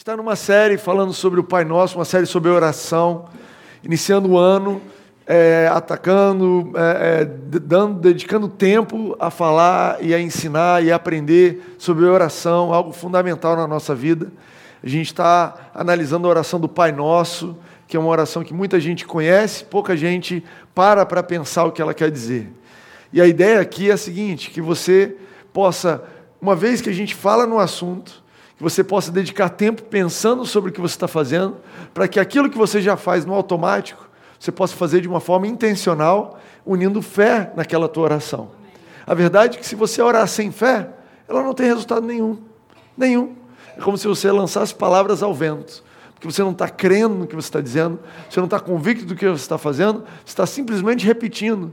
está numa série falando sobre o Pai Nosso, uma série sobre oração, iniciando o ano, é, atacando, é, é, dando, dedicando tempo a falar e a ensinar e a aprender sobre oração, algo fundamental na nossa vida. A gente está analisando a oração do Pai Nosso, que é uma oração que muita gente conhece, pouca gente para para pensar o que ela quer dizer. E a ideia aqui é a seguinte: que você possa, uma vez que a gente fala no assunto, que você possa dedicar tempo pensando sobre o que você está fazendo, para que aquilo que você já faz no automático, você possa fazer de uma forma intencional, unindo fé naquela tua oração. A verdade é que se você orar sem fé, ela não tem resultado nenhum. Nenhum. É como se você lançasse palavras ao vento. Porque você não está crendo no que você está dizendo, você não está convicto do que você está fazendo, você está simplesmente repetindo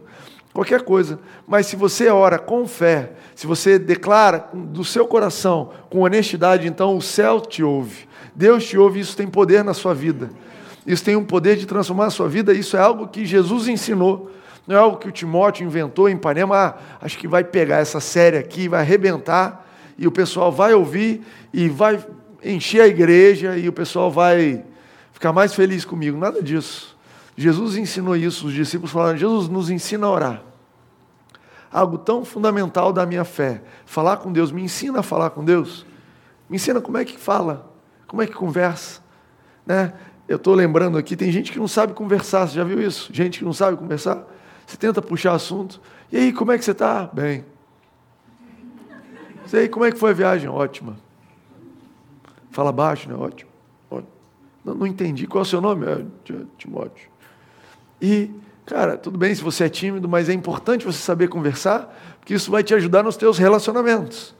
qualquer coisa. Mas se você ora com fé, se você declara do seu coração, com honestidade, então o céu te ouve. Deus te ouve, isso tem poder na sua vida. Isso tem um poder de transformar a sua vida, isso é algo que Jesus ensinou. Não é algo que o Timóteo inventou em Ipanema, ah, acho que vai pegar essa série aqui, vai arrebentar, e o pessoal vai ouvir e vai encher a igreja e o pessoal vai ficar mais feliz comigo. Nada disso. Jesus ensinou isso, os discípulos falaram: Jesus nos ensina a orar algo tão fundamental da minha fé. Falar com Deus, me ensina a falar com Deus. Me ensina como é que fala, como é que conversa. Né? Eu estou lembrando aqui, tem gente que não sabe conversar, você já viu isso? Gente que não sabe conversar. Você tenta puxar assunto. E aí, como é que você está? Bem. E aí, como é que foi a viagem? Ótima. Fala baixo, né? Ótimo. Não, não entendi. Qual é o seu nome? É, Timóteo. E Cara, tudo bem se você é tímido, mas é importante você saber conversar, porque isso vai te ajudar nos teus relacionamentos.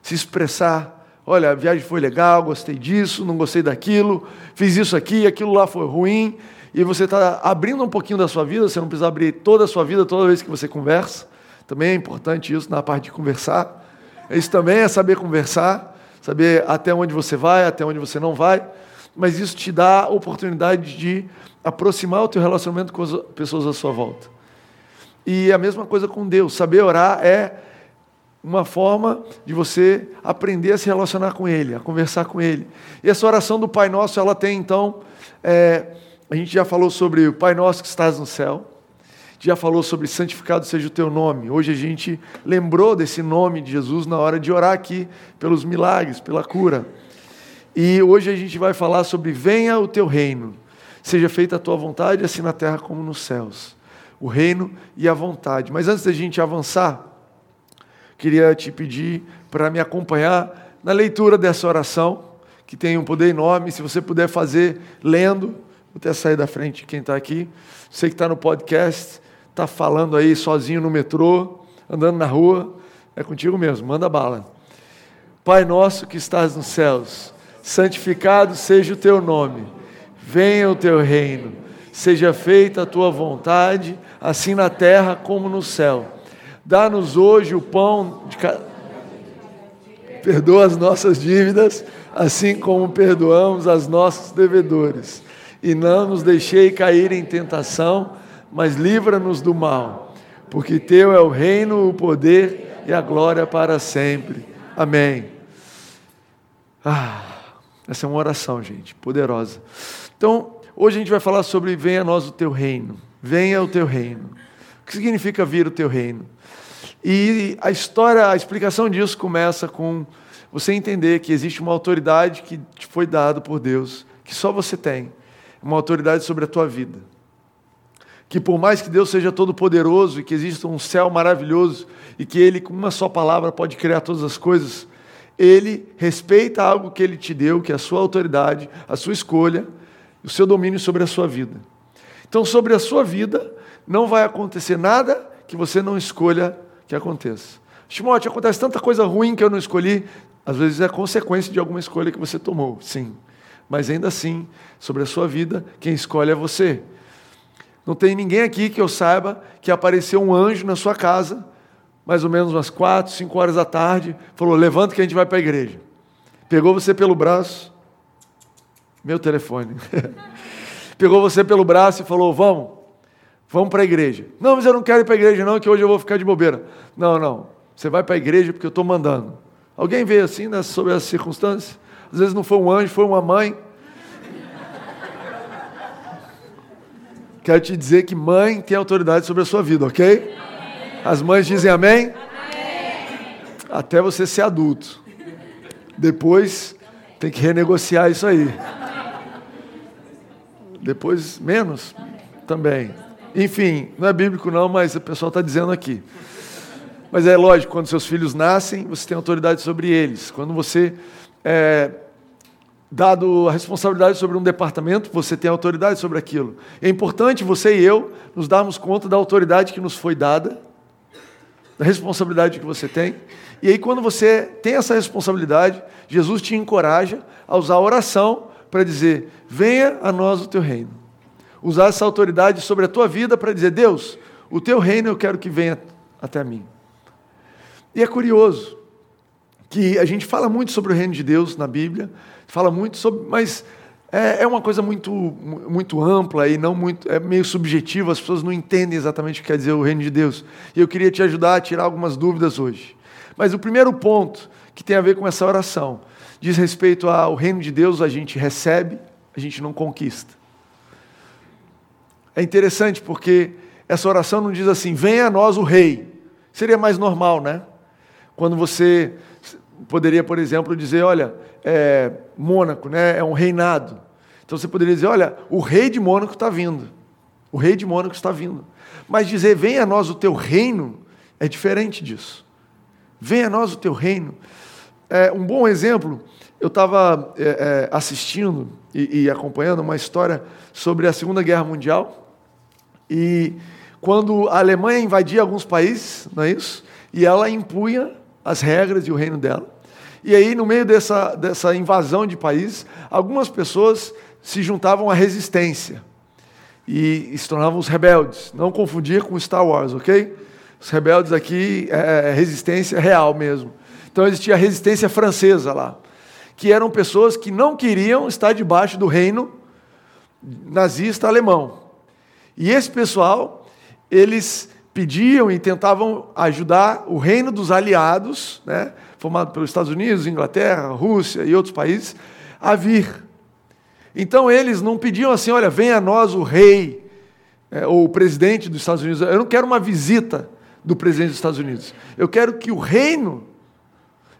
Se expressar, olha, a viagem foi legal, gostei disso, não gostei daquilo, fiz isso aqui, aquilo lá foi ruim, e você está abrindo um pouquinho da sua vida, você não precisa abrir toda a sua vida toda vez que você conversa. Também é importante isso na parte de conversar. Isso também é saber conversar, saber até onde você vai, até onde você não vai, mas isso te dá a oportunidade de aproximar o teu relacionamento com as pessoas à sua volta. E a mesma coisa com Deus. Saber orar é uma forma de você aprender a se relacionar com Ele, a conversar com Ele. E essa oração do Pai Nosso, ela tem então, é, a gente já falou sobre o Pai Nosso que estás no céu, já falou sobre santificado seja o teu nome. Hoje a gente lembrou desse nome de Jesus na hora de orar aqui pelos milagres, pela cura. E hoje a gente vai falar sobre venha o teu reino. Seja feita a tua vontade, assim na terra como nos céus. O reino e a vontade. Mas antes da gente avançar, queria te pedir para me acompanhar na leitura dessa oração, que tem um poder enorme. Se você puder fazer lendo, vou até sair da frente quem está aqui. Você que está no podcast, está falando aí sozinho no metrô, andando na rua, é contigo mesmo, manda bala. Pai nosso que estás nos céus, santificado seja o teu nome venha o teu reino, seja feita a tua vontade, assim na terra como no céu. Dá-nos hoje o pão de cada. Perdoa as nossas dívidas, assim como perdoamos as nossos devedores. E não nos deixei cair em tentação, mas livra-nos do mal, porque teu é o reino, o poder e a glória para sempre. Amém. Ah, essa é uma oração, gente, poderosa. Então, hoje a gente vai falar sobre venha a nós o teu reino. Venha o teu reino. O que significa vir o teu reino? E a história, a explicação disso começa com você entender que existe uma autoridade que te foi dada por Deus, que só você tem, uma autoridade sobre a tua vida. Que por mais que Deus seja todo poderoso e que exista um céu maravilhoso e que ele com uma só palavra pode criar todas as coisas, ele respeita algo que ele te deu, que é a sua autoridade, a sua escolha, o seu domínio sobre a sua vida. Então, sobre a sua vida, não vai acontecer nada que você não escolha que aconteça. Timóteo, acontece tanta coisa ruim que eu não escolhi. Às vezes é consequência de alguma escolha que você tomou, sim. Mas ainda assim, sobre a sua vida, quem escolhe é você. Não tem ninguém aqui que eu saiba que apareceu um anjo na sua casa, mais ou menos umas quatro, cinco horas da tarde, falou: levanta que a gente vai para a igreja. Pegou você pelo braço, meu telefone. Pegou você pelo braço e falou: Vamos, vamos para a igreja. Não, mas eu não quero ir para a igreja, não, que hoje eu vou ficar de bobeira. Não, não. Você vai para a igreja porque eu estou mandando. Alguém veio assim né, sobre essa circunstância? Às vezes não foi um anjo, foi uma mãe. Quero te dizer que mãe tem autoridade sobre a sua vida, ok? As mães dizem amém? Até você ser adulto. Depois tem que renegociar isso aí. Depois, menos também. Enfim, não é bíblico não, mas o pessoal está dizendo aqui. Mas é lógico, quando seus filhos nascem, você tem autoridade sobre eles. Quando você é dado a responsabilidade sobre um departamento, você tem autoridade sobre aquilo. É importante você e eu nos darmos conta da autoridade que nos foi dada, da responsabilidade que você tem. E aí, quando você tem essa responsabilidade, Jesus te encoraja a usar a oração para dizer: Venha a nós o teu reino. Usar essa autoridade sobre a tua vida para dizer: Deus, o teu reino eu quero que venha até mim. E é curioso que a gente fala muito sobre o reino de Deus na Bíblia, fala muito sobre, mas é, é uma coisa muito, muito ampla e não muito, é meio subjetiva, as pessoas não entendem exatamente o que quer dizer o reino de Deus. E eu queria te ajudar a tirar algumas dúvidas hoje. Mas o primeiro ponto que tem a ver com essa oração diz respeito ao reino de Deus, a gente recebe, a gente não conquista. É interessante porque essa oração não diz assim: venha a nós o rei. Seria mais normal, né? Quando você poderia, por exemplo, dizer: olha, é, Mônaco né, é um reinado. Então você poderia dizer: olha, o rei de Mônaco está vindo. O rei de Mônaco está vindo. Mas dizer: venha a nós o teu reino é diferente disso. Venha a nós o teu reino. É, um bom exemplo, eu estava é, é, assistindo e, e acompanhando uma história sobre a Segunda Guerra Mundial. E quando a Alemanha invadia alguns países, não é isso? E ela impunha as regras e o reino dela. E aí, no meio dessa, dessa invasão de países, algumas pessoas se juntavam à resistência e se tornavam os rebeldes. Não confundir com Star Wars, ok? Os rebeldes aqui é, é resistência real mesmo. Então existia a resistência francesa lá, que eram pessoas que não queriam estar debaixo do reino nazista alemão. E esse pessoal, eles pediam e tentavam ajudar o reino dos aliados, né, formado pelos Estados Unidos, Inglaterra, Rússia e outros países, a vir. Então eles não pediam assim, olha, venha a nós o rei é, ou o presidente dos Estados Unidos. Eu não quero uma visita do presidente dos Estados Unidos. Eu quero que o reino,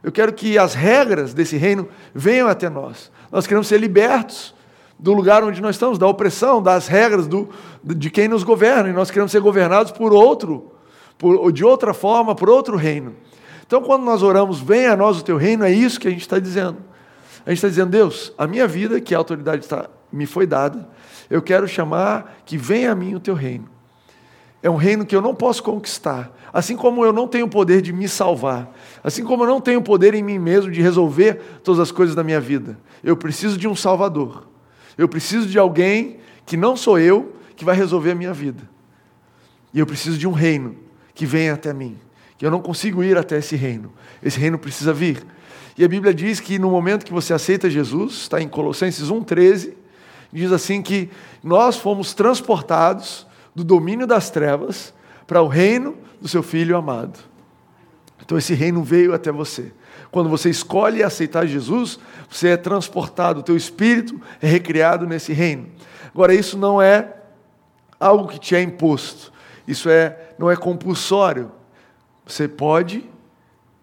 eu quero que as regras desse reino venham até nós. Nós queremos ser libertos do lugar onde nós estamos, da opressão, das regras do, de quem nos governa, e nós queremos ser governados por outro, por, de outra forma, por outro reino. Então, quando nós oramos, venha a nós o teu reino, é isso que a gente está dizendo. A gente está dizendo, Deus, a minha vida, que a autoridade me foi dada, eu quero chamar que venha a mim o teu reino. É um reino que eu não posso conquistar. Assim como eu não tenho o poder de me salvar. Assim como eu não tenho o poder em mim mesmo de resolver todas as coisas da minha vida. Eu preciso de um Salvador. Eu preciso de alguém que não sou eu, que vai resolver a minha vida. E eu preciso de um reino que venha até mim. Que eu não consigo ir até esse reino. Esse reino precisa vir. E a Bíblia diz que no momento que você aceita Jesus, está em Colossenses 1,13, diz assim que nós fomos transportados do domínio das trevas para o reino do seu Filho amado. Então esse reino veio até você. Quando você escolhe aceitar Jesus, você é transportado, o teu espírito é recriado nesse reino. Agora, isso não é algo que te é imposto. Isso é, não é compulsório. Você pode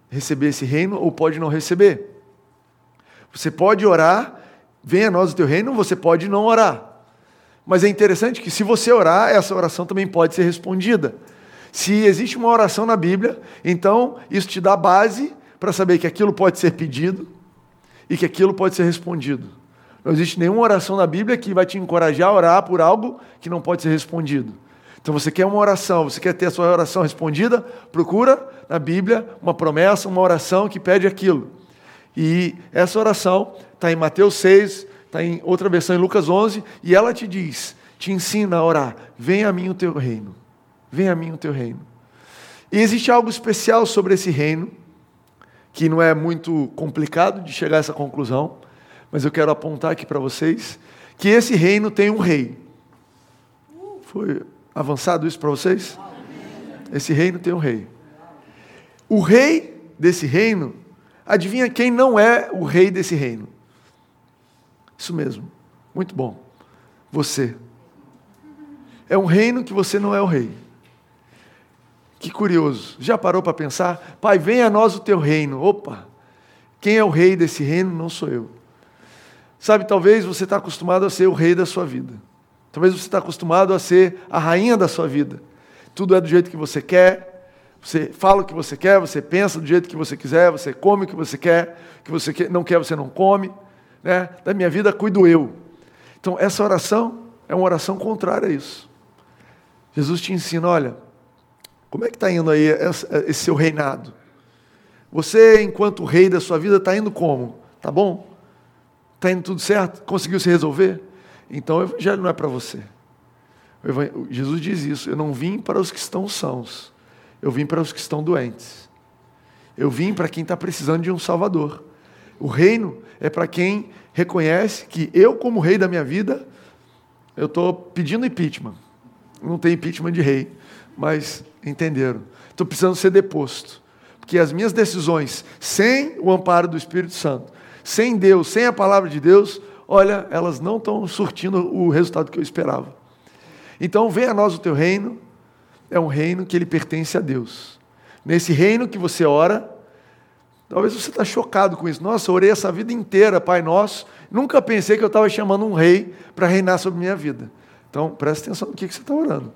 receber esse reino ou pode não receber. Você pode orar, venha a nós o teu reino, você pode não orar. Mas é interessante que se você orar, essa oração também pode ser respondida. Se existe uma oração na Bíblia, então isso te dá base para saber que aquilo pode ser pedido e que aquilo pode ser respondido. Não existe nenhuma oração na Bíblia que vai te encorajar a orar por algo que não pode ser respondido. Então você quer uma oração, você quer ter a sua oração respondida, procura na Bíblia uma promessa, uma oração que pede aquilo. E essa oração está em Mateus 6, está em outra versão em Lucas 11, e ela te diz, te ensina a orar: venha a mim o teu reino, venha a mim o teu reino. E existe algo especial sobre esse reino, que não é muito complicado de chegar a essa conclusão, mas eu quero apontar aqui para vocês que esse reino tem um rei. Foi avançado isso para vocês? Esse reino tem um rei. O rei desse reino, adivinha quem não é o rei desse reino? Isso mesmo. Muito bom. Você. É um reino que você não é o rei. Que curioso. Já parou para pensar? Pai, venha a nós o teu reino. Opa! Quem é o rei desse reino não sou eu. Sabe, talvez você está acostumado a ser o rei da sua vida. Talvez você está acostumado a ser a rainha da sua vida. Tudo é do jeito que você quer, você fala o que você quer, você pensa do jeito que você quiser, você come o que você quer, o que você não quer, você não come. Né? Da minha vida cuido eu. Então, essa oração é uma oração contrária a isso. Jesus te ensina: olha, como é que está indo aí esse seu reinado? Você, enquanto rei da sua vida, está indo como? Tá bom? Está indo tudo certo? Conseguiu se resolver? Então o evangelho não é para você. Jesus diz isso: eu não vim para os que estão sãos, eu vim para os que estão doentes. Eu vim para quem está precisando de um Salvador. O reino é para quem reconhece que eu, como rei da minha vida, eu estou pedindo impeachment. Não tem impeachment de rei, mas entenderam. Estou precisando ser deposto. Porque as minhas decisões, sem o amparo do Espírito Santo, sem Deus, sem a palavra de Deus, olha, elas não estão surtindo o resultado que eu esperava. Então, venha a nós o teu reino, é um reino que ele pertence a Deus. Nesse reino que você ora, talvez você está chocado com isso. Nossa, orei essa vida inteira, Pai Nosso, nunca pensei que eu estava chamando um rei para reinar sobre minha vida. Então, preste atenção no que, que você está orando.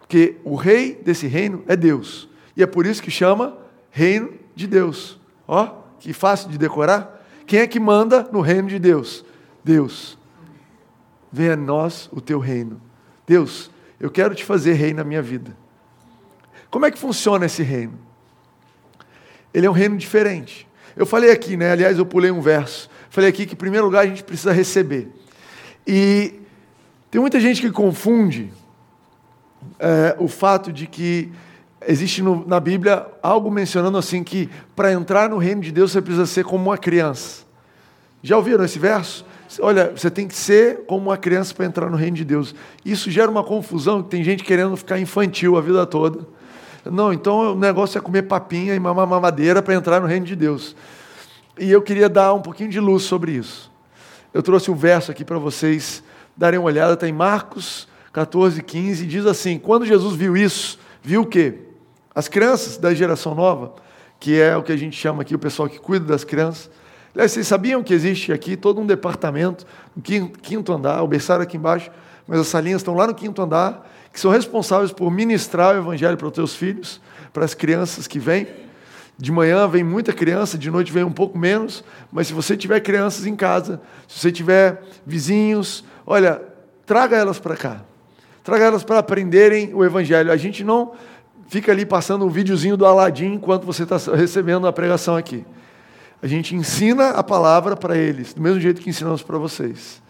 Porque o rei desse reino é Deus. E é por isso que chama reino de Deus. Ó, que fácil de decorar. Quem é que manda no reino de Deus? Deus. Venha a nós o teu reino. Deus, eu quero te fazer rei na minha vida. Como é que funciona esse reino? Ele é um reino diferente. Eu falei aqui, né? Aliás, eu pulei um verso. Falei aqui que, em primeiro lugar, a gente precisa receber. E tem muita gente que confunde é, o fato de que existe no, na Bíblia algo mencionando assim que para entrar no reino de Deus você precisa ser como uma criança. Já ouviram esse verso? Olha, você tem que ser como uma criança para entrar no reino de Deus. Isso gera uma confusão, que tem gente querendo ficar infantil a vida toda. Não, então o negócio é comer papinha e mamar mamadeira para entrar no reino de Deus. E eu queria dar um pouquinho de luz sobre isso. Eu trouxe um verso aqui para vocês darem uma olhada, está em Marcos 14, 15, diz assim: Quando Jesus viu isso, viu o quê? As crianças da geração nova, que é o que a gente chama aqui o pessoal que cuida das crianças. Aliás, vocês sabiam que existe aqui todo um departamento, no quinto andar, o berçário aqui embaixo, mas as salinhas estão lá no quinto andar, que são responsáveis por ministrar o evangelho para os teus filhos, para as crianças que vêm. De manhã vem muita criança, de noite vem um pouco menos, mas se você tiver crianças em casa, se você tiver vizinhos, olha, traga elas para cá. Traga elas para aprenderem o evangelho. A gente não fica ali passando um videozinho do Aladim enquanto você está recebendo a pregação aqui. A gente ensina a palavra para eles, do mesmo jeito que ensinamos para vocês.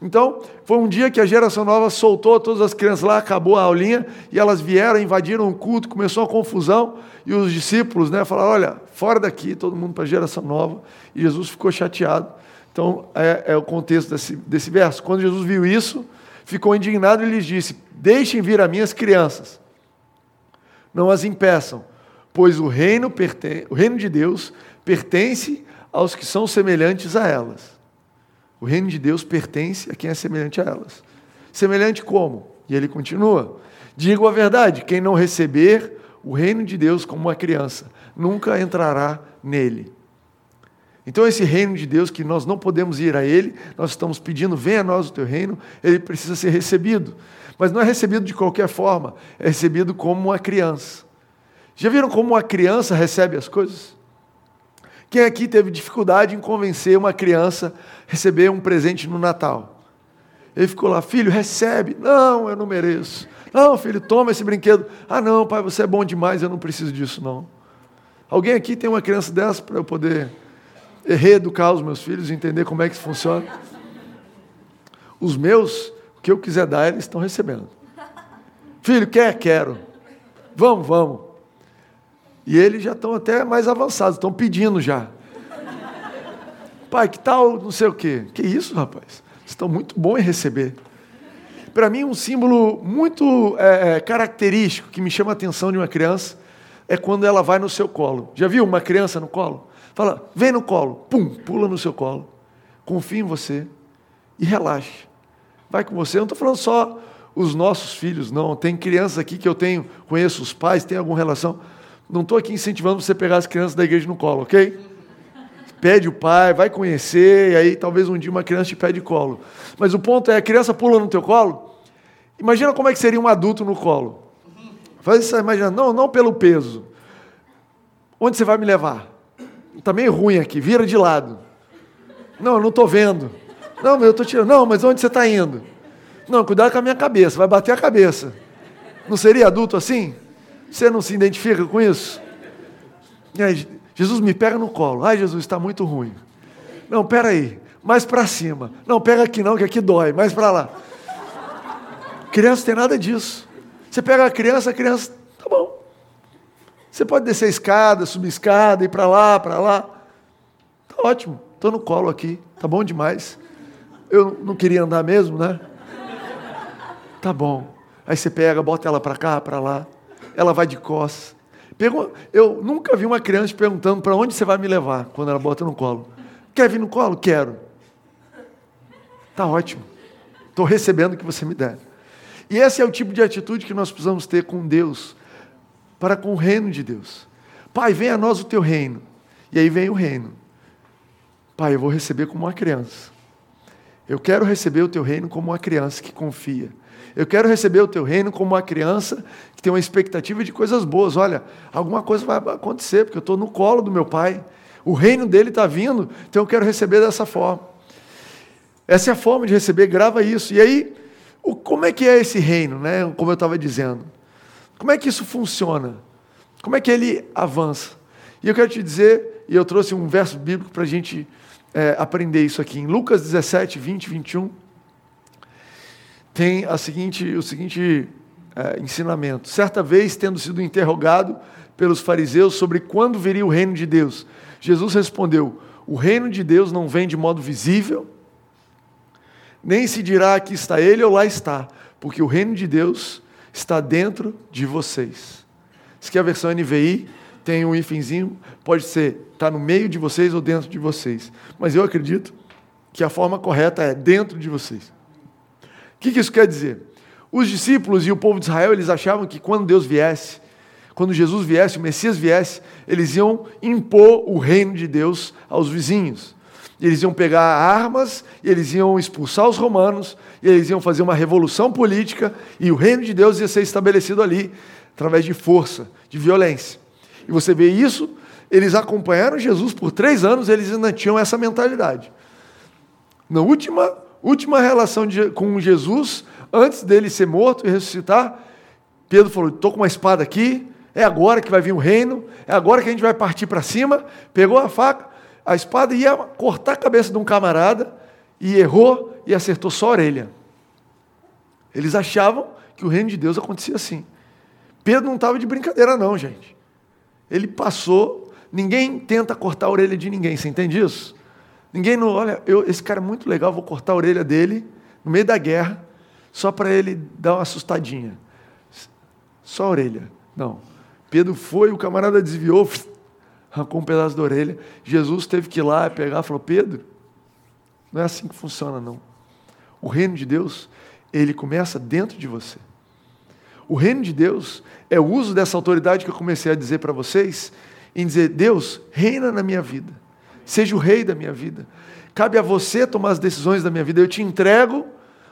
Então, foi um dia que a geração nova soltou todas as crianças lá, acabou a aulinha, e elas vieram, invadiram o culto, começou a confusão, e os discípulos né, falaram: olha, fora daqui, todo mundo para a geração nova, e Jesus ficou chateado. Então, é, é o contexto desse, desse verso. Quando Jesus viu isso, ficou indignado e lhes disse: Deixem vir a minhas crianças não as impeçam, pois o reino, o reino de Deus pertence aos que são semelhantes a elas. O reino de Deus pertence a quem é semelhante a elas. Semelhante como? E ele continua: Digo a verdade, quem não receber o reino de Deus como uma criança, nunca entrará nele. Então, esse reino de Deus, que nós não podemos ir a ele, nós estamos pedindo, venha a nós o teu reino, ele precisa ser recebido. Mas não é recebido de qualquer forma, é recebido como uma criança. Já viram como uma criança recebe as coisas? Quem aqui teve dificuldade em convencer uma criança a receber um presente no Natal? Ele ficou lá, filho, recebe. Não, eu não mereço. Não, filho, toma esse brinquedo. Ah, não, pai, você é bom demais, eu não preciso disso, não. Alguém aqui tem uma criança dessa para eu poder reeducar os meus filhos, entender como é que funciona? Os meus o que eu quiser dar, eles estão recebendo. Filho, quer? Quero. Vamos, vamos. E eles já estão até mais avançados, estão pedindo já. Pai, que tal não sei o quê? Que isso, rapaz? Estão muito bons em receber. Para mim, um símbolo muito é, é, característico que me chama a atenção de uma criança é quando ela vai no seu colo. Já viu uma criança no colo? Fala, vem no colo, pum, pula no seu colo. confie em você e relaxe. Vai com você. Eu não estou falando só os nossos filhos, não. Tem crianças aqui que eu tenho, conheço os pais, tem alguma relação. Não estou aqui incentivando você a pegar as crianças da igreja no colo, ok? Pede o pai, vai conhecer, e aí talvez um dia uma criança te pede colo. Mas o ponto é, a criança pula no teu colo. Imagina como é que seria um adulto no colo. Faz isso, imagina, não, não pelo peso. Onde você vai me levar? Está meio ruim aqui, vira de lado. Não, eu não estou vendo. Não, mas eu estou tirando. Não, mas onde você está indo? Não, cuidado com a minha cabeça, vai bater a cabeça. Não seria adulto assim? Você não se identifica com isso? Aí, Jesus me pega no colo. Ai, Jesus, está muito ruim. Não, pera aí. Mais para cima. Não, pega aqui não, que aqui dói. Mais para lá. Criança tem nada disso. Você pega a criança, a criança, tá bom. Você pode descer a escada, subir a escada, ir para lá, para lá. Tá ótimo. Estou no colo aqui. Tá bom demais. Eu não queria andar mesmo, né? Tá bom. Aí você pega, bota ela para cá, para lá. Ela vai de costas. Eu nunca vi uma criança perguntando para onde você vai me levar quando ela bota no colo. Quer vir no colo? Quero. Tá ótimo. Estou recebendo o que você me der. E esse é o tipo de atitude que nós precisamos ter com Deus, para com o reino de Deus. Pai, venha a nós o teu reino. E aí vem o reino. Pai, eu vou receber como uma criança. Eu quero receber o teu reino como uma criança que confia. Eu quero receber o teu reino como uma criança que tem uma expectativa de coisas boas. Olha, alguma coisa vai acontecer, porque eu estou no colo do meu pai. O reino dele está vindo, então eu quero receber dessa forma. Essa é a forma de receber, grava isso. E aí, como é que é esse reino, né? como eu estava dizendo? Como é que isso funciona? Como é que ele avança? E eu quero te dizer, e eu trouxe um verso bíblico para a gente é, aprender isso aqui. Em Lucas 17, 20, 21, tem a seguinte, o seguinte é, ensinamento. Certa vez, tendo sido interrogado pelos fariseus sobre quando viria o reino de Deus, Jesus respondeu: O reino de Deus não vem de modo visível, nem se dirá aqui está ele ou lá está, porque o reino de Deus está dentro de vocês. Aqui é a versão NVI, tem um hífenzinho, pode ser está no meio de vocês ou dentro de vocês. Mas eu acredito que a forma correta é dentro de vocês. O que, que isso quer dizer? Os discípulos e o povo de Israel, eles achavam que quando Deus viesse, quando Jesus viesse, o Messias viesse, eles iam impor o reino de Deus aos vizinhos. Eles iam pegar armas, eles iam expulsar os romanos, eles iam fazer uma revolução política, e o reino de Deus ia ser estabelecido ali, através de força, de violência. E você vê isso, eles acompanharam Jesus por três anos, eles ainda tinham essa mentalidade. Na última, última relação de, com Jesus, antes dele ser morto e ressuscitar, Pedro falou: estou com uma espada aqui, é agora que vai vir o reino, é agora que a gente vai partir para cima. Pegou a faca, a espada ia cortar a cabeça de um camarada, e errou e acertou só a orelha. Eles achavam que o reino de Deus acontecia assim. Pedro não estava de brincadeira, não, gente. Ele passou, ninguém tenta cortar a orelha de ninguém, você entende isso? Ninguém não, olha, eu, esse cara é muito legal, vou cortar a orelha dele no meio da guerra, só para ele dar uma assustadinha. Só a orelha. Não. Pedro foi, o camarada desviou, arrancou um pedaço da orelha. Jesus teve que ir lá pegar e falou: Pedro, não é assim que funciona, não. O reino de Deus, ele começa dentro de você. O reino de Deus é o uso dessa autoridade que eu comecei a dizer para vocês, em dizer: Deus, reina na minha vida, seja o rei da minha vida. Cabe a você tomar as decisões da minha vida. Eu te entrego,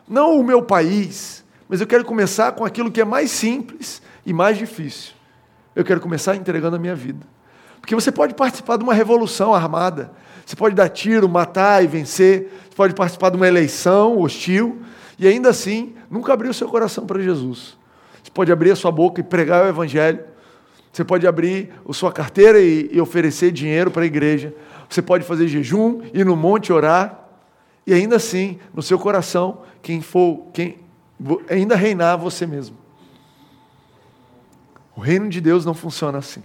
não o meu país, mas eu quero começar com aquilo que é mais simples e mais difícil. Eu quero começar entregando a minha vida. Porque você pode participar de uma revolução armada, você pode dar tiro, matar e vencer, você pode participar de uma eleição hostil e ainda assim nunca abrir o seu coração para Jesus. Você pode abrir a sua boca e pregar o Evangelho. Você pode abrir a sua carteira e, e oferecer dinheiro para a igreja. Você pode fazer jejum, ir no monte orar. E ainda assim, no seu coração, quem for, quem ainda reinar você mesmo. O reino de Deus não funciona assim.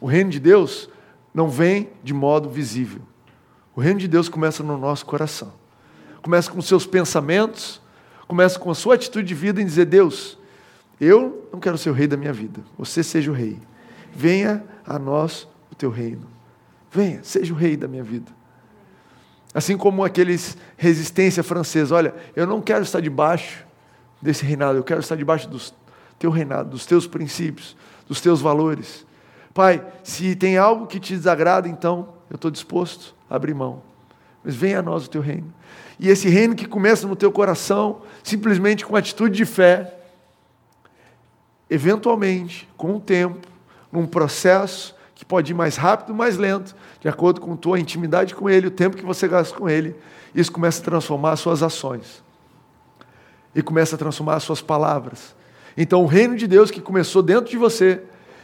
O reino de Deus não vem de modo visível. O reino de Deus começa no nosso coração. Começa com seus pensamentos, começa com a sua atitude de vida em dizer: Deus, eu não quero ser o rei da minha vida. Você seja o rei. Venha a nós o teu reino. Venha, seja o rei da minha vida. Assim como aqueles resistência francesa, olha, eu não quero estar debaixo desse reinado, eu quero estar debaixo do teu reinado, dos teus princípios, dos teus valores. Pai, se tem algo que te desagrada, então eu estou disposto a abrir mão. Mas venha a nós o teu reino. E esse reino que começa no teu coração, simplesmente com atitude de fé, eventualmente, com o tempo, num processo que pode ir mais rápido, mais lento, de acordo com tua intimidade com Ele, o tempo que você gasta com Ele, isso começa a transformar as suas ações. E começa a transformar as suas palavras. Então, o reino de Deus que começou dentro de você,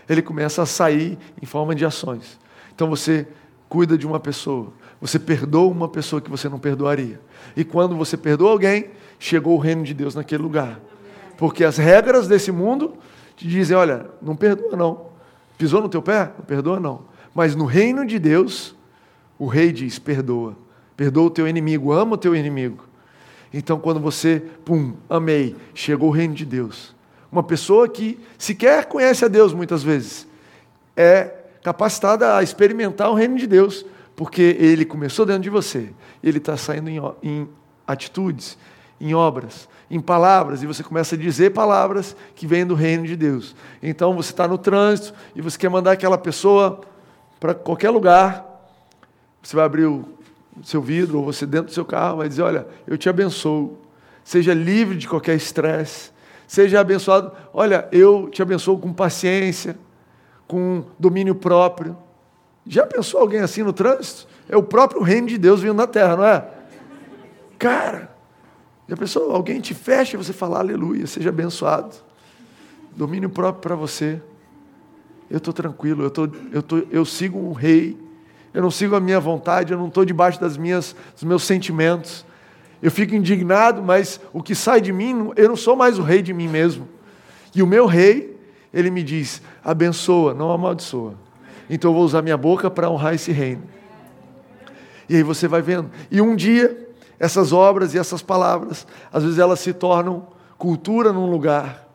ele começa a sair em forma de ações. Então, você cuida de uma pessoa, você perdoa uma pessoa que você não perdoaria. E quando você perdoa alguém, chegou o reino de Deus naquele lugar. Porque as regras desse mundo te dizem: olha, não perdoa não. Pisou no teu pé? Não perdoa não. Mas no reino de Deus, o rei diz: perdoa. Perdoa o teu inimigo, ama o teu inimigo. Então, quando você, pum, amei, chegou o reino de Deus. Uma pessoa que sequer conhece a Deus muitas vezes, é capacitada a experimentar o reino de Deus, porque ele começou dentro de você, ele está saindo em, em atitudes, em obras, em palavras, e você começa a dizer palavras que vêm do reino de Deus. Então você está no trânsito e você quer mandar aquela pessoa para qualquer lugar, você vai abrir o seu vidro, ou você dentro do seu carro, vai dizer: Olha, eu te abençoo, seja livre de qualquer estresse, seja abençoado. Olha, eu te abençoo com paciência, com domínio próprio. Já pensou alguém assim no trânsito? É o próprio reino de Deus vindo na terra, não é? Cara, já pensou? Alguém te fecha e você fala aleluia, seja abençoado. Domínio próprio para você. Eu estou tranquilo, eu, tô, eu, tô, eu sigo um rei, eu não sigo a minha vontade, eu não estou debaixo das minhas, dos meus sentimentos. Eu fico indignado, mas o que sai de mim, eu não sou mais o rei de mim mesmo. E o meu rei, ele me diz: abençoa, não amaldiçoa. Então eu vou usar minha boca para honrar esse reino. E aí você vai vendo. E um dia, essas obras e essas palavras, às vezes elas se tornam cultura num lugar,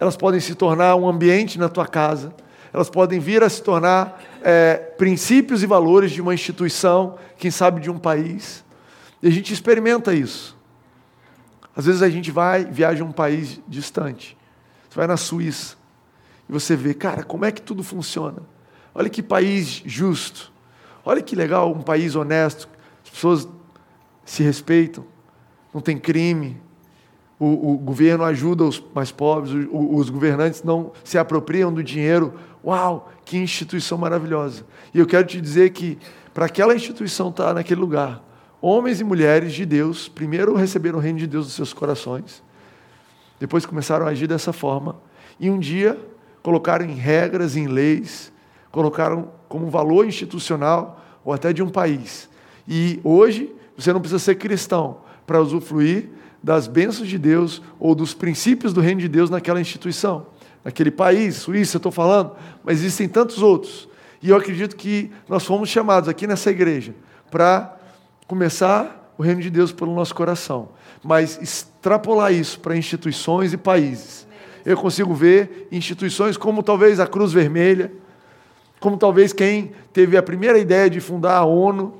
elas podem se tornar um ambiente na tua casa, elas podem vir a se tornar é, princípios e valores de uma instituição, quem sabe de um país. E a gente experimenta isso. Às vezes a gente vai, viaja a um país distante. Você vai na Suíça e você vê, cara, como é que tudo funciona? Olha que país justo. Olha que legal, um país honesto. As pessoas se respeitam, não tem crime. O, o governo ajuda os mais pobres, o, os governantes não se apropriam do dinheiro. Uau, que instituição maravilhosa. E eu quero te dizer que, para aquela instituição estar naquele lugar, homens e mulheres de Deus, primeiro receberam o reino de Deus nos seus corações, depois começaram a agir dessa forma, e um dia colocaram em regras, em leis, colocaram como valor institucional ou até de um país. E hoje você não precisa ser cristão para usufruir das bênçãos de Deus ou dos princípios do reino de Deus naquela instituição, naquele país, Suíça, eu estou falando, mas existem tantos outros. E eu acredito que nós fomos chamados aqui nessa igreja para começar o reino de Deus pelo nosso coração, mas extrapolar isso para instituições e países. Eu consigo ver instituições como talvez a Cruz Vermelha, como talvez quem teve a primeira ideia de fundar a ONU,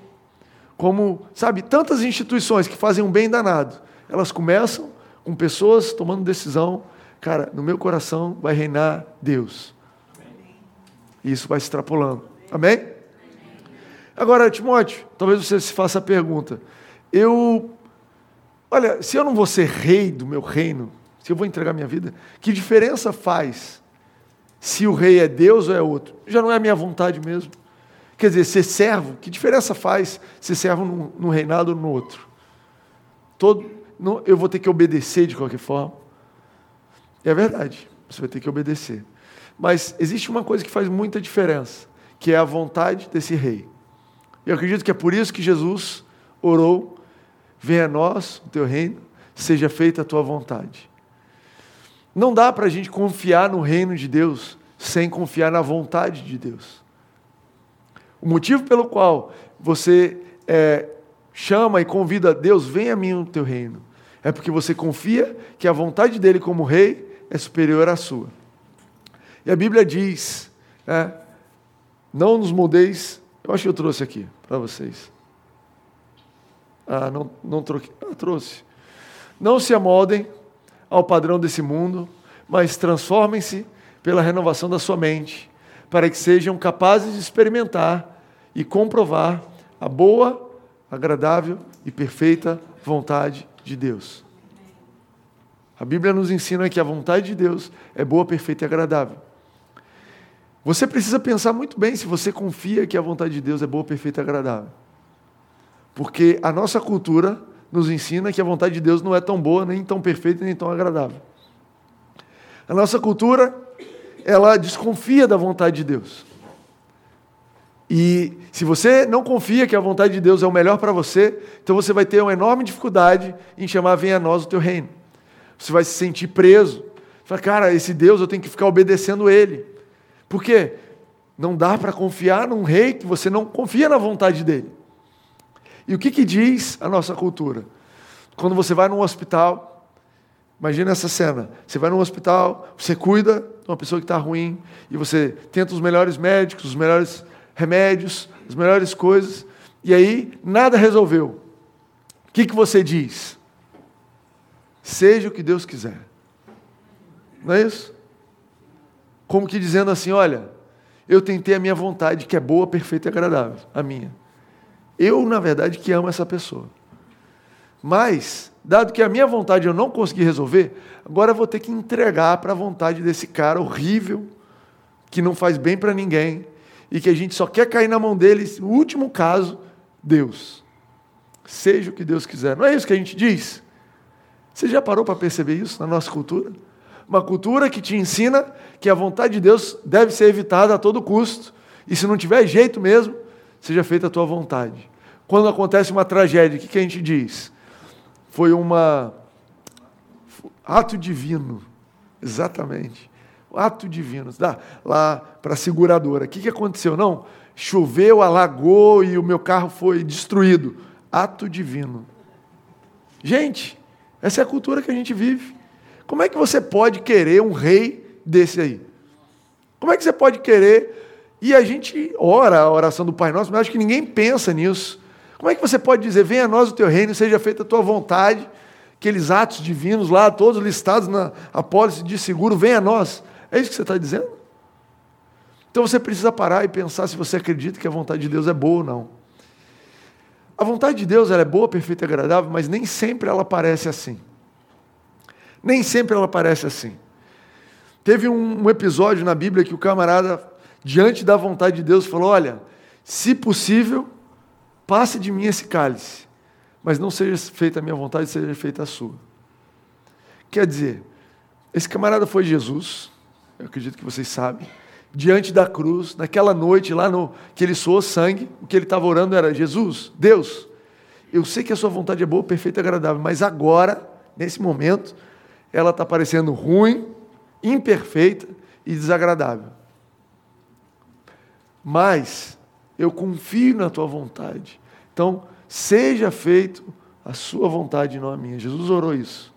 como, sabe, tantas instituições que fazem um bem danado. Elas começam com pessoas tomando decisão, cara, no meu coração vai reinar Deus. E isso vai se extrapolando. Amém? Agora, Timóteo, talvez você se faça a pergunta. Eu, olha, se eu não vou ser rei do meu reino, se eu vou entregar minha vida, que diferença faz se o rei é Deus ou é outro. Já não é a minha vontade mesmo. Quer dizer, ser servo, que diferença faz ser servo num, num reinado ou no outro? Todo, não, eu vou ter que obedecer de qualquer forma. É verdade, você vai ter que obedecer. Mas existe uma coisa que faz muita diferença, que é a vontade desse rei. Eu acredito que é por isso que Jesus orou: venha a nós o teu reino, seja feita a tua vontade. Não dá para a gente confiar no reino de Deus sem confiar na vontade de Deus. O motivo pelo qual você é, chama e convida Deus, venha a mim no teu reino, é porque você confia que a vontade dele como rei é superior à sua. E a Bíblia diz, né, não nos moldeis, eu acho que eu trouxe aqui para vocês. Ah, não, não troquei. Ah, trouxe. Não se amoldem ao padrão desse mundo, mas transformem-se pela renovação da sua mente, para que sejam capazes de experimentar e comprovar a boa, agradável e perfeita vontade de Deus. A Bíblia nos ensina que a vontade de Deus é boa, perfeita e agradável. Você precisa pensar muito bem se você confia que a vontade de Deus é boa, perfeita e agradável. Porque a nossa cultura nos ensina que a vontade de Deus não é tão boa, nem tão perfeita, nem tão agradável. A nossa cultura, ela desconfia da vontade de Deus. E se você não confia que a vontade de Deus é o melhor para você, então você vai ter uma enorme dificuldade em chamar venha a nós o teu reino. Você vai se sentir preso. Fala, cara, esse Deus eu tenho que ficar obedecendo ele. Por quê? Não dá para confiar num rei que você não confia na vontade dele. E o que, que diz a nossa cultura? Quando você vai num hospital, imagina essa cena: você vai num hospital, você cuida de uma pessoa que está ruim, e você tenta os melhores médicos, os melhores remédios, as melhores coisas, e aí nada resolveu. O que, que você diz? Seja o que Deus quiser. Não é isso? Como que dizendo assim: olha, eu tentei a minha vontade, que é boa, perfeita e agradável, a minha. Eu, na verdade, que amo essa pessoa. Mas, dado que a minha vontade eu não consegui resolver, agora eu vou ter que entregar para a vontade desse cara horrível, que não faz bem para ninguém, e que a gente só quer cair na mão dele, no último caso, Deus. Seja o que Deus quiser. Não é isso que a gente diz? Você já parou para perceber isso na nossa cultura? Uma cultura que te ensina que a vontade de Deus deve ser evitada a todo custo. E se não tiver jeito mesmo, seja feita a tua vontade. Quando acontece uma tragédia, o que, a gente diz? Foi um ato divino. Exatamente ato divino. Dá lá para a seguradora. O que, que aconteceu? Não, choveu, alagou e o meu carro foi destruído. Ato divino. Gente, essa é a cultura que a gente vive. Como é que você pode querer um rei desse aí? Como é que você pode querer? E a gente ora a oração do Pai Nosso, mas acho que ninguém pensa nisso. Como é que você pode dizer, venha a nós o teu reino, seja feita a tua vontade, aqueles atos divinos lá, todos listados na apólice de seguro, venha a nós. É isso que você está dizendo? Então você precisa parar e pensar se você acredita que a vontade de Deus é boa ou não. A vontade de Deus ela é boa, perfeita e agradável, mas nem sempre ela parece assim. Nem sempre ela parece assim. Teve um, um episódio na Bíblia que o camarada, diante da vontade de Deus, falou: Olha, se possível, passe de mim esse cálice, mas não seja feita a minha vontade, seja feita a sua. Quer dizer, esse camarada foi Jesus, eu acredito que vocês sabem, diante da cruz, naquela noite lá no que ele soou sangue, o que ele estava orando era: Jesus, Deus, eu sei que a sua vontade é boa, perfeita e agradável, mas agora, nesse momento, ela está parecendo ruim, imperfeita e desagradável. Mas eu confio na tua vontade. Então, seja feito a sua vontade, não a minha. Jesus orou isso.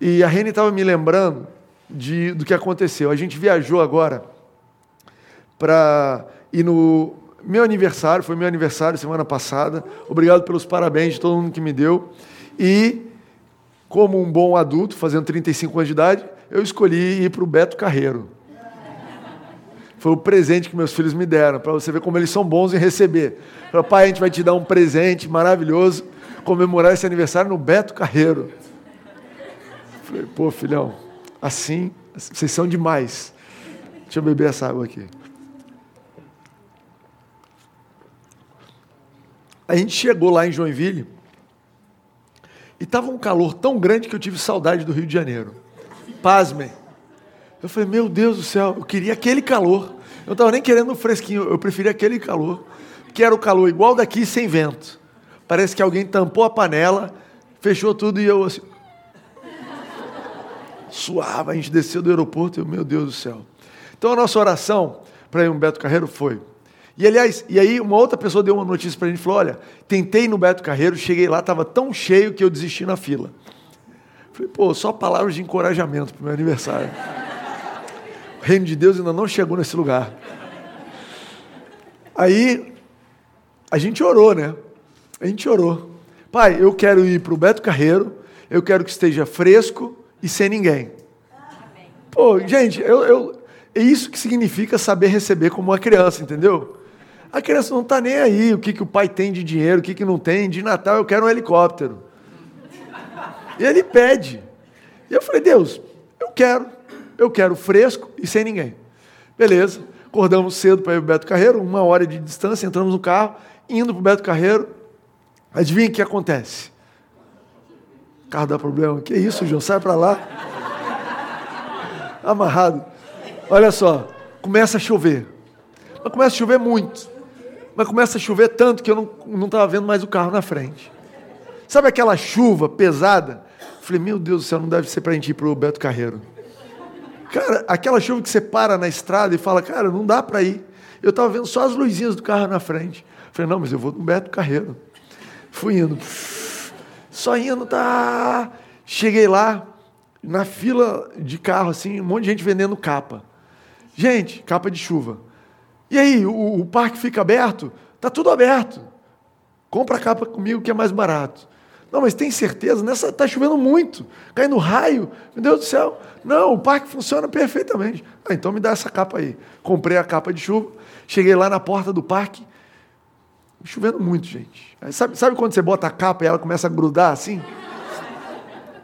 E a Rene estava me lembrando de, do que aconteceu. A gente viajou agora para ir no meu aniversário, foi meu aniversário semana passada. Obrigado pelos parabéns de todo mundo que me deu. E, como um bom adulto, fazendo 35 anos de idade, eu escolhi ir para o Beto Carreiro. Foi o presente que meus filhos me deram, para você ver como eles são bons em receber. Falei, pai, a gente vai te dar um presente maravilhoso, comemorar esse aniversário no Beto Carreiro. Falei, pô, filhão, assim, vocês são demais. Deixa eu beber essa água aqui. A gente chegou lá em Joinville e estava um calor tão grande que eu tive saudade do Rio de Janeiro. Pasmem. Eu falei, meu Deus do céu, eu queria aquele calor. Eu não estava nem querendo o fresquinho, eu preferia aquele calor. Que era o calor igual daqui, sem vento. Parece que alguém tampou a panela, fechou tudo e eu assim, suava, a gente desceu do aeroporto e eu, meu Deus do céu. Então a nossa oração para Beto Carreiro foi. E aliás, e aí uma outra pessoa deu uma notícia para a gente, falou: olha, tentei no Beto Carreiro, cheguei lá, estava tão cheio que eu desisti na fila. Falei, pô, só palavras de encorajamento para o meu aniversário. O reino de Deus ainda não chegou nesse lugar. Aí a gente orou, né? A gente orou. Pai, eu quero ir para o Beto Carreiro, eu quero que esteja fresco e sem ninguém. Pô, gente, eu, eu, é isso que significa saber receber como uma criança, entendeu? A criança não está nem aí o que, que o pai tem de dinheiro, o que, que não tem. De Natal eu quero um helicóptero. E ele pede. E eu falei, Deus, eu quero. Eu quero fresco e sem ninguém. Beleza. Acordamos cedo para ir para o Beto Carreiro, uma hora de distância, entramos no carro, indo para o Beto Carreiro. Adivinha o que acontece? O carro dá problema. Que isso, João? Sai para lá. Amarrado. Olha só, começa a chover. Mas começa a chover muito. Mas começa a chover tanto que eu não estava vendo mais o carro na frente. Sabe aquela chuva pesada? Falei, meu Deus do céu, não deve ser para a gente ir para o Beto Carreiro. Cara, aquela chuva que você para na estrada e fala, cara, não dá para ir. Eu estava vendo só as luzinhas do carro na frente. Falei, não, mas eu vou no Beto Carreiro. Fui indo. Só indo, tá. Cheguei lá, na fila de carro, assim, um monte de gente vendendo capa. Gente, capa de chuva. E aí, o, o parque fica aberto? Tá tudo aberto. Compra a capa comigo que é mais barato. Não, mas tem certeza? Nessa está chovendo muito, caindo raio. Meu Deus do céu. Não, o parque funciona perfeitamente. Ah, então me dá essa capa aí. Comprei a capa de chuva, cheguei lá na porta do parque, chovendo muito, gente. Sabe, sabe quando você bota a capa e ela começa a grudar assim?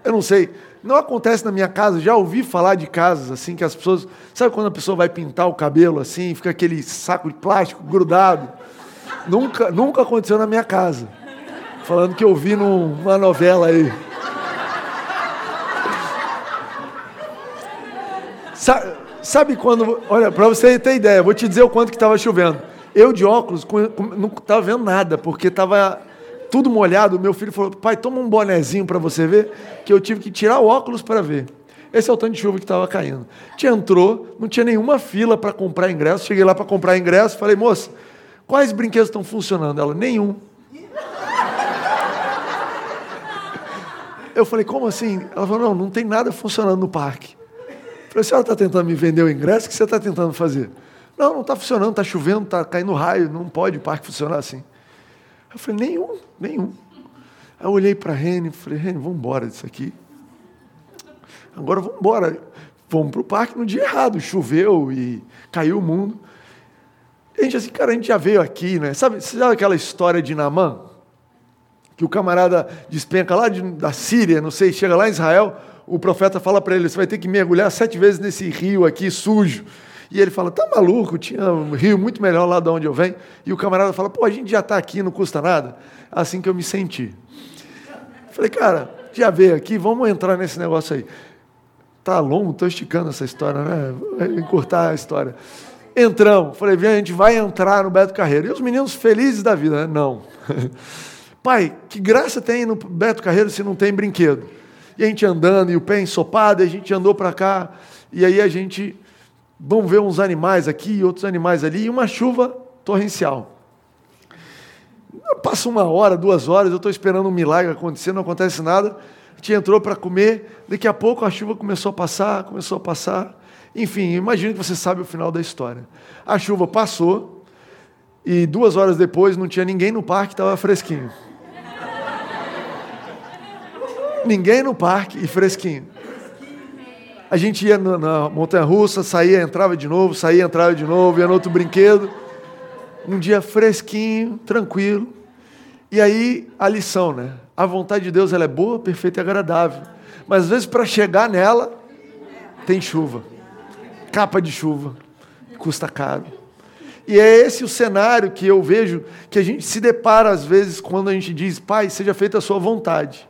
Eu não sei. Não acontece na minha casa, já ouvi falar de casas assim que as pessoas. Sabe quando a pessoa vai pintar o cabelo assim, fica aquele saco de plástico grudado? Nunca, nunca aconteceu na minha casa falando que eu vi numa novela aí. Sabe, sabe quando. Olha, para você ter ideia, vou te dizer o quanto que estava chovendo. Eu de óculos não estava vendo nada, porque estava tudo molhado. Meu filho falou: pai, toma um bonezinho para você ver, que eu tive que tirar o óculos para ver. Esse é o tanto de chuva que estava caindo. Te entrou, não tinha nenhuma fila para comprar ingresso. Cheguei lá para comprar ingresso, falei, moça, quais brinquedos estão funcionando? Ela, nenhum. Eu falei, como assim? Ela falou, não, não tem nada funcionando no parque. Eu falei, a senhora está tentando me vender o ingresso? O que você está tentando fazer? Não, não está funcionando, está chovendo, está caindo raio, não pode o parque funcionar assim. Eu falei, nenhum, nenhum. Aí eu olhei para a Rene e falei, Rene, vamos embora disso aqui. Agora vamos embora. Vamos para o parque no dia errado. Choveu e caiu o mundo. E a gente assim, cara, a gente já veio aqui, né? Sabe, sabe aquela história de Namã? que o camarada despenca lá de, da Síria, não sei, chega lá em Israel, o profeta fala para ele: você vai ter que mergulhar sete vezes nesse rio aqui sujo. E ele fala: tá maluco? Tinha um rio muito melhor lá de onde eu venho. E o camarada fala: pô, a gente já está aqui, não custa nada. Assim que eu me senti. Falei, cara, já veio aqui, vamos entrar nesse negócio aí. Tá longo, estou esticando essa história, né? Vou encurtar a história. Entramos. Falei, a gente vai entrar no Beto Carreiro. E os meninos felizes da vida, né? Não. Pai, que graça tem no Beto Carreiro se não tem brinquedo? E a gente andando, e o pé ensopado, e a gente andou para cá, e aí a gente, vamos ver uns animais aqui, e outros animais ali, e uma chuva torrencial. Passa uma hora, duas horas, eu estou esperando um milagre acontecer, não acontece nada. A gente entrou para comer, daqui a pouco a chuva começou a passar, começou a passar. Enfim, imagino que você sabe o final da história. A chuva passou, e duas horas depois não tinha ninguém no parque, estava fresquinho. Ninguém no parque e fresquinho. A gente ia na montanha russa, saía, entrava de novo, saía, entrava de novo, ia no outro brinquedo. Um dia fresquinho, tranquilo. E aí a lição, né? A vontade de Deus ela é boa, perfeita e agradável. Mas às vezes para chegar nela tem chuva. Capa de chuva. Custa caro. E é esse o cenário que eu vejo que a gente se depara às vezes quando a gente diz, Pai, seja feita a sua vontade.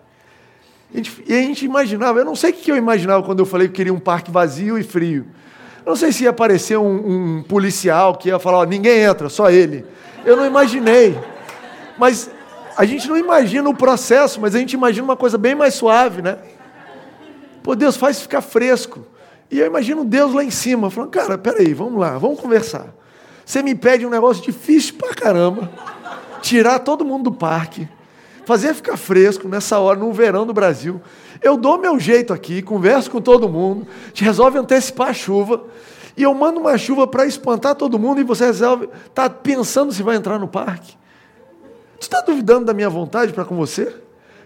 E a gente imaginava, eu não sei o que eu imaginava quando eu falei que queria um parque vazio e frio. Não sei se ia aparecer um, um policial que ia falar, ó, ninguém entra, só ele. Eu não imaginei. Mas a gente não imagina o processo, mas a gente imagina uma coisa bem mais suave, né? Pô, Deus faz ficar fresco. E eu imagino Deus lá em cima, falando, cara, peraí, vamos lá, vamos conversar. Você me pede um negócio difícil pra caramba, tirar todo mundo do parque fazer ficar fresco nessa hora, no verão do Brasil. Eu dou meu jeito aqui, converso com todo mundo, te resolve antecipar a chuva, e eu mando uma chuva para espantar todo mundo e você resolve, está pensando se vai entrar no parque. Tu está duvidando da minha vontade para com você?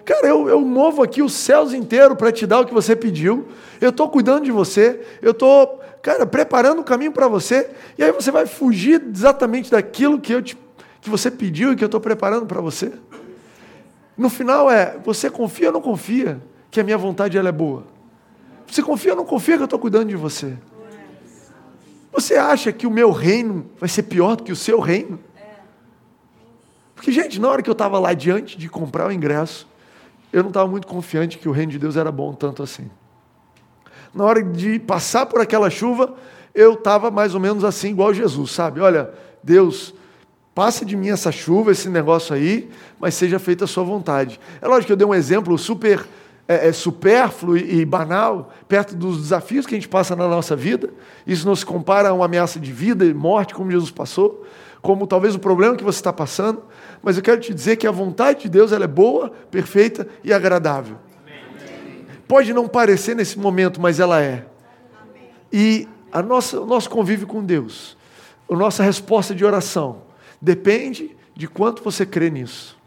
Cara, eu, eu movo aqui os céus inteiros para te dar o que você pediu. Eu estou cuidando de você. Eu estou, cara, preparando o caminho para você. E aí você vai fugir exatamente daquilo que, eu te, que você pediu e que eu estou preparando para você. No final é, você confia ou não confia que a minha vontade ela é boa? Você confia ou não confia que eu estou cuidando de você? Você acha que o meu reino vai ser pior do que o seu reino? Porque, gente, na hora que eu estava lá diante de comprar o ingresso, eu não estava muito confiante que o reino de Deus era bom tanto assim. Na hora de passar por aquela chuva, eu estava mais ou menos assim, igual Jesus, sabe? Olha, Deus, passa de mim essa chuva, esse negócio aí, mas seja feita a sua vontade. É lógico que eu dei um exemplo super é, é, supérfluo e, banal, perto dos desafios que a gente passa na nossa vida. Isso não se compara a uma ameaça de vida e morte, como Jesus passou como talvez o problema que você está passando, mas eu quero te dizer que a vontade de Deus ela é boa, perfeita e agradável. Pode não parecer nesse momento, mas ela é. E a nossa, o nosso convívio com Deus, a nossa resposta de oração, depende de quanto você crê nisso.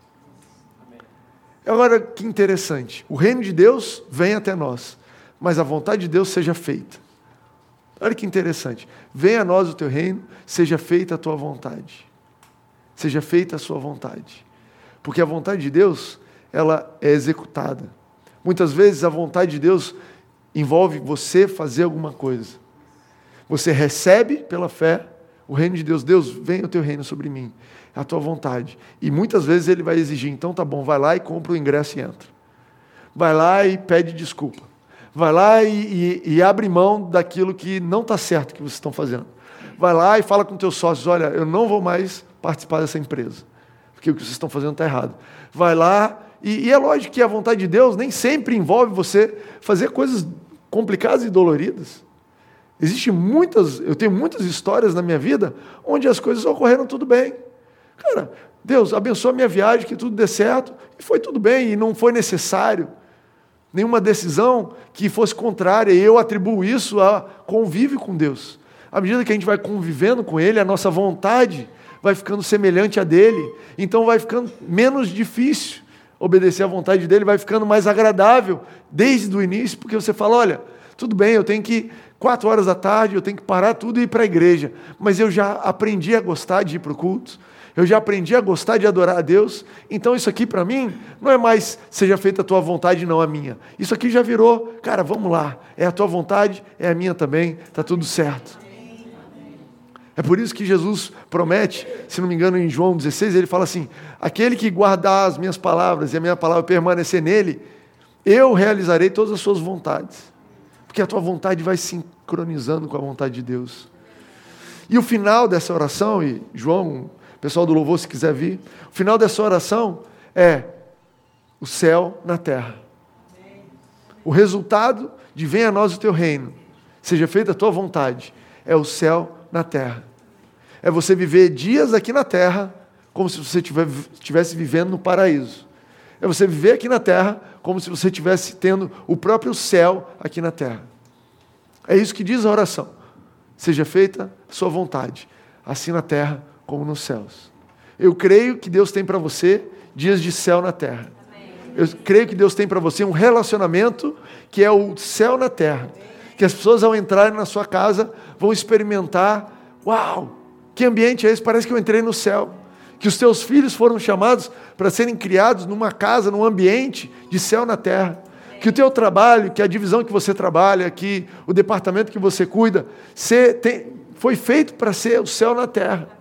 Agora, que interessante. O reino de Deus vem até nós, mas a vontade de Deus seja feita. Olha que interessante. Venha a nós o teu reino, seja feita a tua vontade. Seja feita a sua vontade. Porque a vontade de Deus, ela é executada. Muitas vezes a vontade de Deus envolve você fazer alguma coisa. Você recebe pela fé o reino de Deus. Deus, venha o teu reino sobre mim. A tua vontade. E muitas vezes ele vai exigir, então tá bom, vai lá e compra o ingresso e entra. Vai lá e pede desculpa vai lá e, e, e abre mão daquilo que não está certo que vocês estão fazendo. Vai lá e fala com teus sócios, olha, eu não vou mais participar dessa empresa, porque o que vocês estão fazendo está errado. Vai lá, e, e é lógico que a vontade de Deus nem sempre envolve você fazer coisas complicadas e doloridas. Existem muitas, eu tenho muitas histórias na minha vida onde as coisas ocorreram tudo bem. Cara, Deus abençoa a minha viagem, que tudo dê certo, e foi tudo bem, e não foi necessário nenhuma decisão que fosse contrária, e eu atribuo isso a convívio com Deus. À medida que a gente vai convivendo com Ele, a nossa vontade vai ficando semelhante a dele, então vai ficando menos difícil obedecer à vontade dele, vai ficando mais agradável desde o início, porque você fala: olha, tudo bem, eu tenho que quatro horas da tarde, eu tenho que parar tudo e ir para a igreja, mas eu já aprendi a gostar de ir para o culto, eu já aprendi a gostar de adorar a Deus, então isso aqui para mim não é mais seja feita a tua vontade, não a minha. Isso aqui já virou, cara, vamos lá, é a tua vontade, é a minha também, está tudo certo. É por isso que Jesus promete, se não me engano, em João 16, ele fala assim: aquele que guardar as minhas palavras e a minha palavra permanecer nele, eu realizarei todas as suas vontades. Porque a tua vontade vai sincronizando com a vontade de Deus. E o final dessa oração, e João pessoal do louvor, se quiser vir. O final dessa oração é o céu na terra. O resultado de venha a nós o teu reino, seja feita a tua vontade, é o céu na terra. É você viver dias aqui na terra como se você estivesse vivendo no paraíso. É você viver aqui na terra como se você estivesse tendo o próprio céu aqui na terra. É isso que diz a oração. Seja feita a sua vontade, assim na terra como nos céus. Eu creio que Deus tem para você dias de céu na terra. Eu creio que Deus tem para você um relacionamento que é o céu na terra. Que as pessoas, ao entrarem na sua casa, vão experimentar: uau, que ambiente é esse? Parece que eu entrei no céu. Que os teus filhos foram chamados para serem criados numa casa, num ambiente de céu na terra. Que o teu trabalho, que a divisão que você trabalha, que o departamento que você cuida, foi feito para ser o céu na terra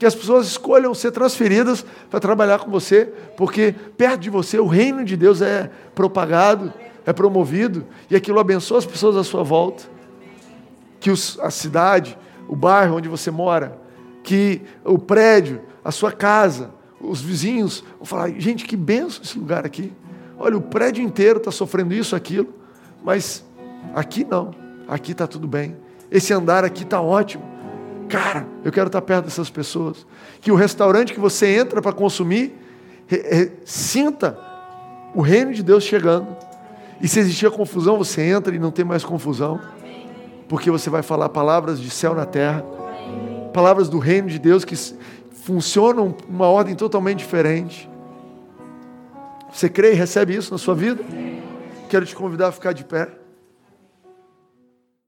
que as pessoas escolham ser transferidas para trabalhar com você, porque perto de você o reino de Deus é propagado, é promovido, e aquilo abençoa as pessoas à sua volta. Que os, a cidade, o bairro onde você mora, que o prédio, a sua casa, os vizinhos vão falar: gente, que benção esse lugar aqui. Olha, o prédio inteiro está sofrendo isso, aquilo, mas aqui não, aqui está tudo bem. Esse andar aqui está ótimo Cara, eu quero estar perto dessas pessoas. Que o restaurante que você entra para consumir, sinta o reino de Deus chegando. E se existir confusão, você entra e não tem mais confusão. Porque você vai falar palavras de céu na terra, palavras do reino de Deus que funcionam uma ordem totalmente diferente. Você crê e recebe isso na sua vida? Quero te convidar a ficar de pé.